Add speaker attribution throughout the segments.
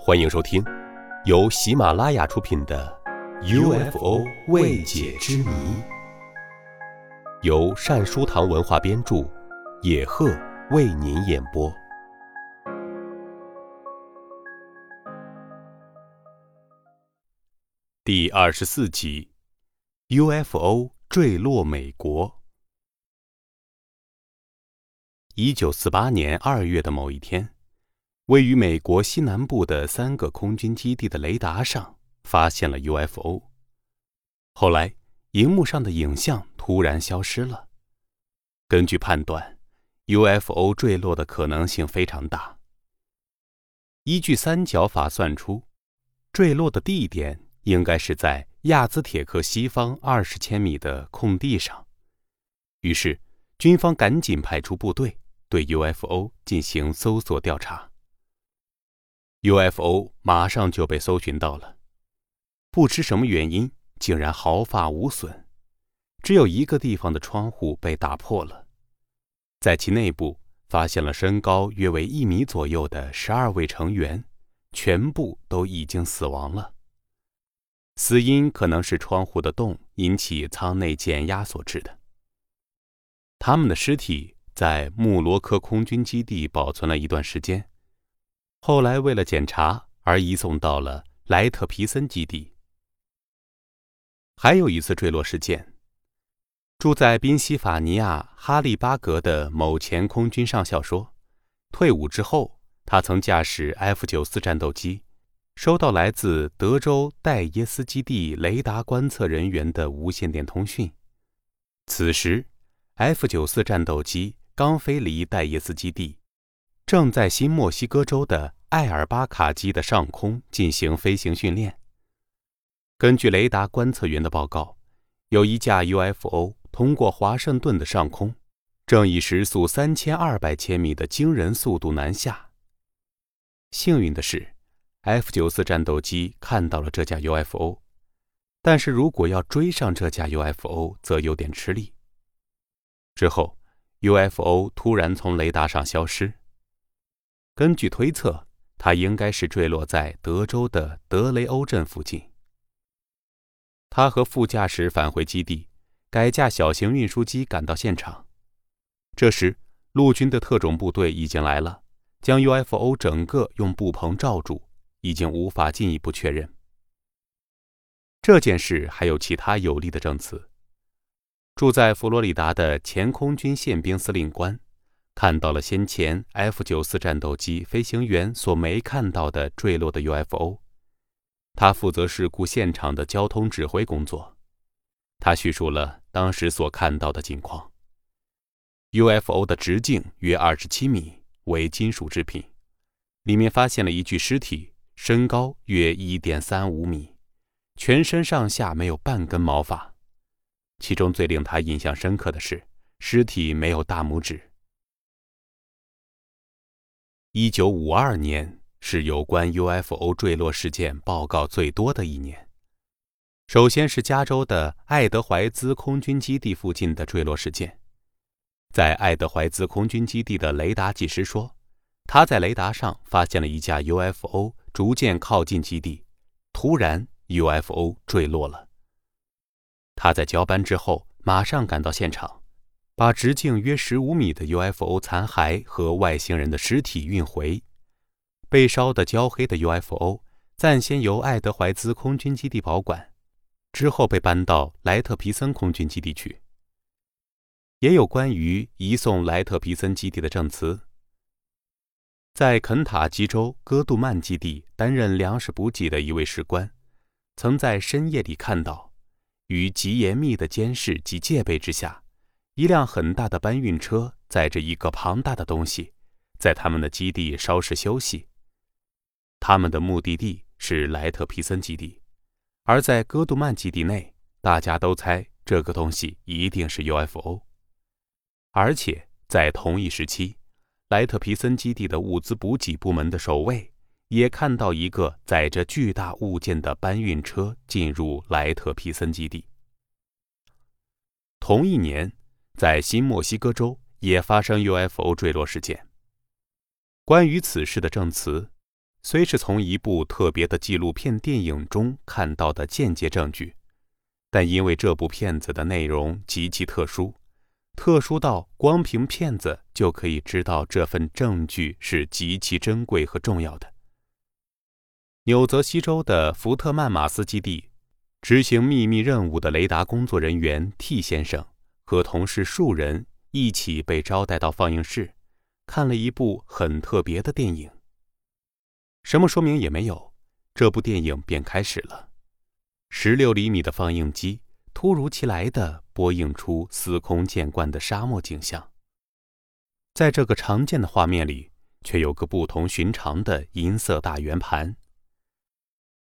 Speaker 1: 欢迎收听由喜马拉雅出品的《UFO 未解之谜》，由善书堂文化编著，野鹤为您演播。第二十四集：UFO 坠落美国。一九四八年二月的某一天。位于美国西南部的三个空军基地的雷达上发现了 UFO。后来，荧幕上的影像突然消失了。根据判断，UFO 坠落的可能性非常大。依据三角法算出，坠落的地点应该是在亚兹铁克西方二十千米的空地上。于是，军方赶紧派出部队对 UFO 进行搜索调查。UFO 马上就被搜寻到了，不知什么原因，竟然毫发无损，只有一个地方的窗户被打破了，在其内部发现了身高约为一米左右的十二位成员，全部都已经死亡了。死因可能是窗户的洞引起舱内减压所致的。他们的尸体在穆罗科空军基地保存了一段时间。后来为了检查而移送到了莱特皮森基地。还有一次坠落事件。住在宾夕法尼亚哈利巴格的某前空军上校说，退伍之后，他曾驾驶 F 九四战斗机，收到来自德州戴耶斯基地雷达观测人员的无线电通讯。此时，F 九四战斗机刚飞离戴耶斯基地。正在新墨西哥州的艾尔巴卡基的上空进行飞行训练。根据雷达观测员的报告，有一架 UFO 通过华盛顿的上空，正以时速三千二百千米的惊人速度南下。幸运的是，F 九四战斗机看到了这架 UFO，但是如果要追上这架 UFO，则有点吃力。之后，UFO 突然从雷达上消失。根据推测，它应该是坠落在德州的德雷欧镇附近。他和副驾驶返回基地，改驾小型运输机赶到现场。这时，陆军的特种部队已经来了，将 UFO 整个用布棚罩住，已经无法进一步确认。这件事还有其他有力的证词。住在佛罗里达的前空军宪兵司令官。看到了先前 F 九四战斗机飞行员所没看到的坠落的 UFO，他负责事故现场的交通指挥工作。他叙述了当时所看到的情况：UFO 的直径约二十七米，为金属制品，里面发现了一具尸体，身高约一点三五米，全身上下没有半根毛发。其中最令他印象深刻的是，尸体没有大拇指。一九五二年是有关 UFO 坠落事件报告最多的一年。首先是加州的爱德怀兹空军基地附近的坠落事件。在爱德怀兹空军基地的雷达技师说，他在雷达上发现了一架 UFO 逐渐靠近基地，突然 UFO 坠落了。他在交班之后马上赶到现场。把直径约十五米的 UFO 残骸和外星人的尸体运回。被烧得焦黑的 UFO 暂先由爱德怀兹空军基地保管，之后被搬到莱特皮森空军基地去。也有关于移送莱特皮森基地的证词。在肯塔基州戈杜曼基地担任粮食补给的一位士官，曾在深夜里看到，于极严密的监视及戒备之下。一辆很大的搬运车载着一个庞大的东西，在他们的基地稍事休息。他们的目的地是莱特皮森基地，而在戈杜曼基地内，大家都猜这个东西一定是 UFO。而且在同一时期，莱特皮森基地的物资补给部门的守卫也看到一个载着巨大物件的搬运车进入莱特皮森基地。同一年。在新墨西哥州也发生 UFO 坠落事件。关于此事的证词，虽是从一部特别的纪录片电影中看到的间接证据，但因为这部片子的内容极其特殊，特殊到光凭片子就可以知道这份证据是极其珍贵和重要的。纽泽西州的福特曼马斯基地，执行秘密任务的雷达工作人员 T 先生和同事数人一起被招待到放映室，看了一部很特别的电影。什么说明也没有，这部电影便开始了。十六厘米的放映机突如其来的播映出司空见惯的沙漠景象，在这个常见的画面里，却有个不同寻常的银色大圆盘。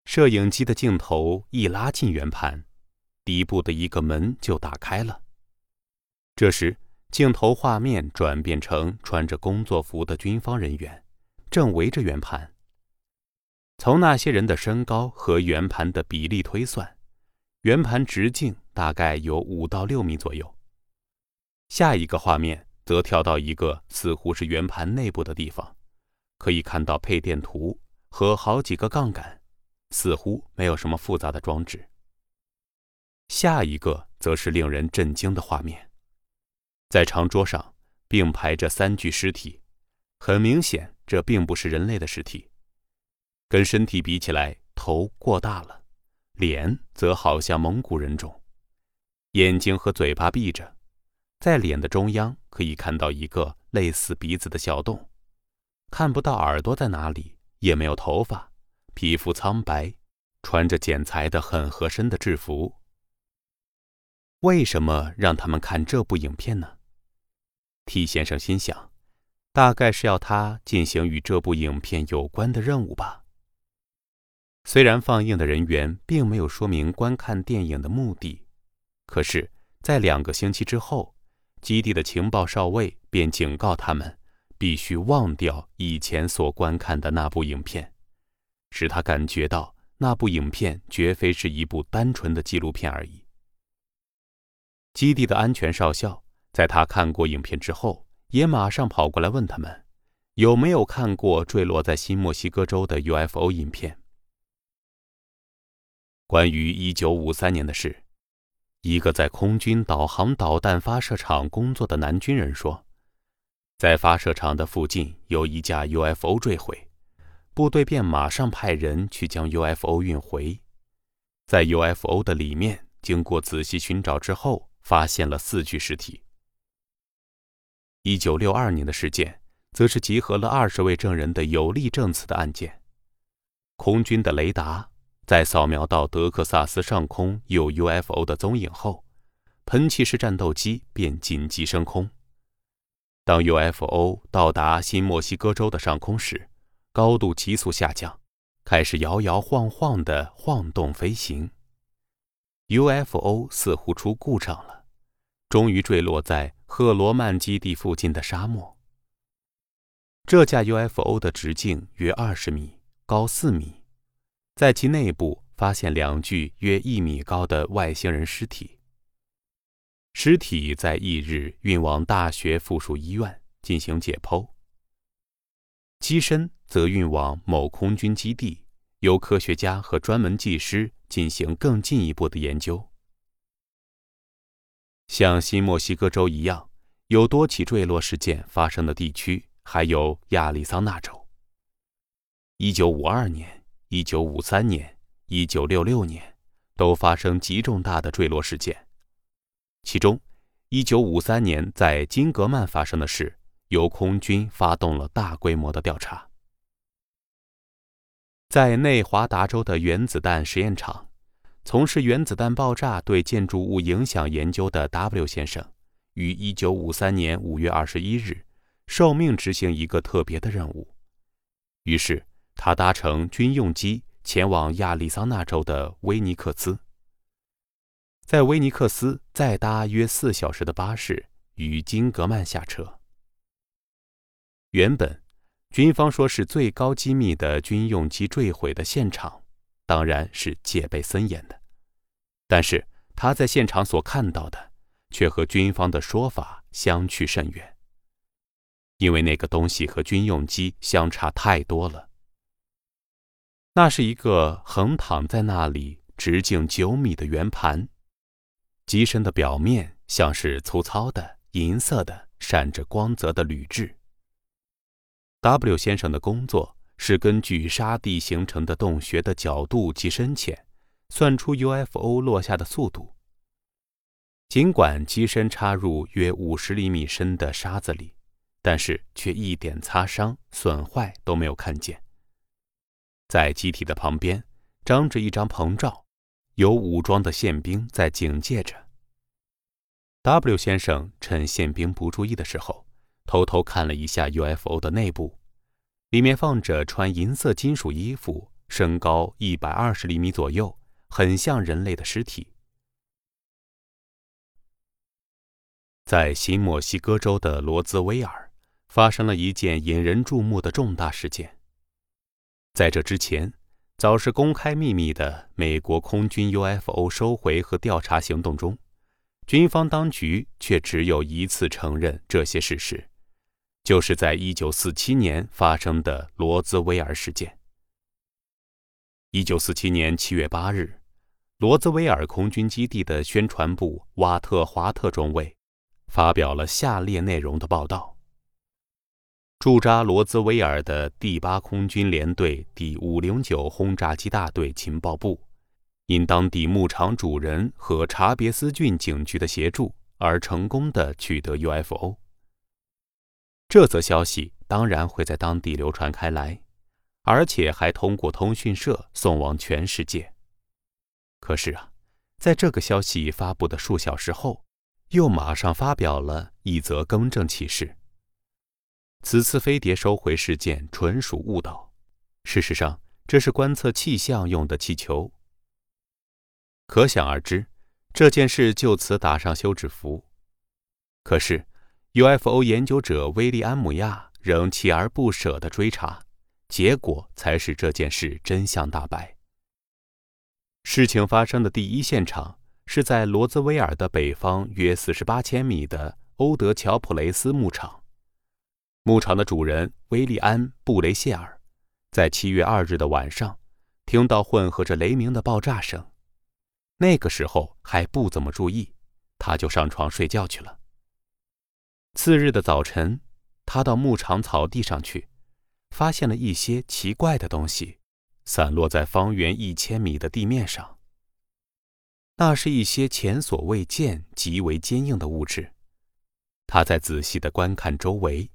Speaker 1: 摄影机的镜头一拉近圆盘，底部的一个门就打开了。这时，镜头画面转变成穿着工作服的军方人员，正围着圆盘。从那些人的身高和圆盘的比例推算，圆盘直径大概有五到六米左右。下一个画面则跳到一个似乎是圆盘内部的地方，可以看到配电图和好几个杠杆，似乎没有什么复杂的装置。下一个则是令人震惊的画面，在长桌上并排着三具尸体，很明显这并不是人类的尸体。跟身体比起来，头过大了，脸则好像蒙古人种，眼睛和嘴巴闭着，在脸的中央可以看到一个类似鼻子的小洞，看不到耳朵在哪里，也没有头发，皮肤苍白，穿着剪裁的很合身的制服。为什么让他们看这部影片呢？T 先生心想，大概是要他进行与这部影片有关的任务吧。虽然放映的人员并没有说明观看电影的目的，可是，在两个星期之后，基地的情报少尉便警告他们，必须忘掉以前所观看的那部影片，使他感觉到那部影片绝非是一部单纯的纪录片而已。基地的安全少校在他看过影片之后，也马上跑过来问他们，有没有看过坠落在新墨西哥州的 UFO 影片。关于一九五三年的事，一个在空军导航导弹发射场工作的男军人说，在发射场的附近有一架 UFO 坠毁，部队便马上派人去将 UFO 运回。在 UFO 的里面，经过仔细寻找之后，发现了四具尸体。一九六二年的事件，则是集合了二十位证人的有力证词的案件。空军的雷达。在扫描到德克萨斯上空有 UFO 的踪影后，喷气式战斗机便紧急升空。当 UFO 到达新墨西哥州的上空时，高度急速下降，开始摇摇晃晃地晃动飞行。UFO 似乎出故障了，终于坠落在赫罗曼基地附近的沙漠。这架 UFO 的直径约二十米，高四米。在其内部发现两具约一米高的外星人尸体。尸体在翌日运往大学附属医院进行解剖，机身则运往某空军基地，由科学家和专门技师进行更进一步的研究。像新墨西哥州一样，有多起坠落事件发生的地区还有亚利桑那州。一九五二年。一九五三年、一九六六年，都发生极重大的坠落事件。其中，一九五三年在金格曼发生的事，由空军发动了大规模的调查。在内华达州的原子弹实验场，从事原子弹爆炸对建筑物影响研究的 W 先生，于一九五三年五月二十一日，受命执行一个特别的任务。于是。他搭乘军用机前往亚利桑那州的威尼克斯，在威尼克斯再搭约四小时的巴士与金格曼下车。原本，军方说是最高机密的军用机坠毁的现场，当然是戒备森严的。但是他在现场所看到的，却和军方的说法相去甚远，因为那个东西和军用机相差太多了。那是一个横躺在那里、直径九米的圆盘，机身的表面像是粗糙的、银色的、闪着光泽的铝制。W 先生的工作是根据沙地形成的洞穴的角度及深浅，算出 UFO 落下的速度。尽管机身插入约五十厘米深的沙子里，但是却一点擦伤、损坏都没有看见。在机体的旁边，张着一张棚罩，有武装的宪兵在警戒着。W 先生趁宪兵不注意的时候，偷偷看了一下 UFO 的内部，里面放着穿银色金属衣服、身高一百二十厘米左右、很像人类的尸体。在新墨西哥州的罗兹威尔，发生了一件引人注目的重大事件。在这之前，早是公开秘密的美国空军 UFO 收回和调查行动中，军方当局却只有一次承认这些事实，就是在1947年发生的罗兹威尔事件。1947年7月8日，罗兹威尔空军基地的宣传部瓦特华特中尉发表了下列内容的报道。驻扎罗兹威尔的第八空军联队第五零九轰炸机大队情报部，因当地牧场主人和查别斯郡警局的协助而成功的取得 UFO。这则消息当然会在当地流传开来，而且还通过通讯社送往全世界。可是啊，在这个消息发布的数小时后，又马上发表了一则更正启事。此次飞碟收回事件纯属误导。事实上，这是观测气象用的气球。可想而知，这件事就此打上休止符。可是，UFO 研究者威利安姆亚仍锲而不舍地追查，结果才使这件事真相大白。事情发生的第一现场是在罗兹威尔的北方约四十八千米的欧德乔普雷斯牧场。牧场的主人威利安·布雷谢尔，在七月二日的晚上，听到混合着雷鸣的爆炸声。那个时候还不怎么注意，他就上床睡觉去了。次日的早晨，他到牧场草地上去，发现了一些奇怪的东西，散落在方圆一千米的地面上。那是一些前所未见、极为坚硬的物质。他在仔细的观看周围。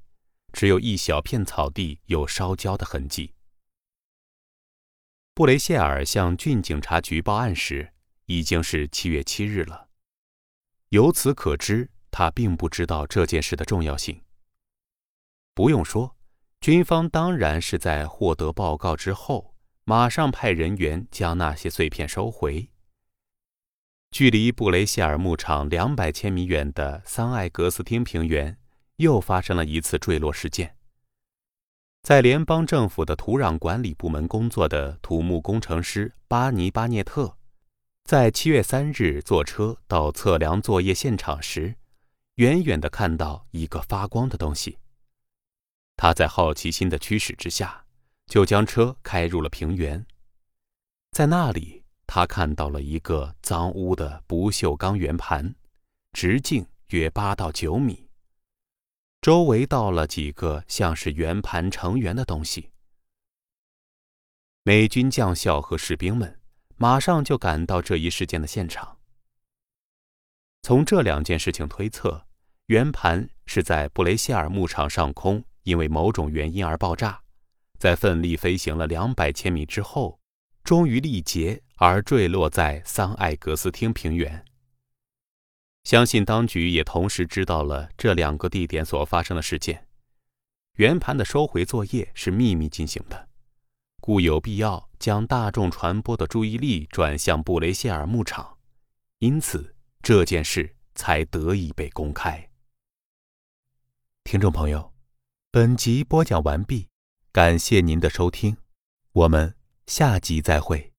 Speaker 1: 只有一小片草地有烧焦的痕迹。布雷谢尔向郡警察局报案时，已经是七月七日了。由此可知，他并不知道这件事的重要性。不用说，军方当然是在获得报告之后，马上派人员将那些碎片收回。距离布雷谢尔牧场两百千米远的桑艾格斯汀平原。又发生了一次坠落事件。在联邦政府的土壤管理部门工作的土木工程师巴尼巴涅特，在七月三日坐车到测量作业现场时，远远的看到一个发光的东西。他在好奇心的驱使之下，就将车开入了平原。在那里，他看到了一个脏污的不锈钢圆盘，直径约八到九米。周围倒了几个像是圆盘成圆的东西。美军将校和士兵们马上就赶到这一事件的现场。从这两件事情推测，圆盘是在布雷谢尔牧场上空因为某种原因而爆炸，在奋力飞行了两百千米之后，终于力竭而坠落在桑艾格斯汀平原。相信当局也同时知道了这两个地点所发生的事件。圆盘的收回作业是秘密进行的，故有必要将大众传播的注意力转向布雷谢尔牧场，因此这件事才得以被公开。听众朋友，本集播讲完毕，感谢您的收听，我们下集再会。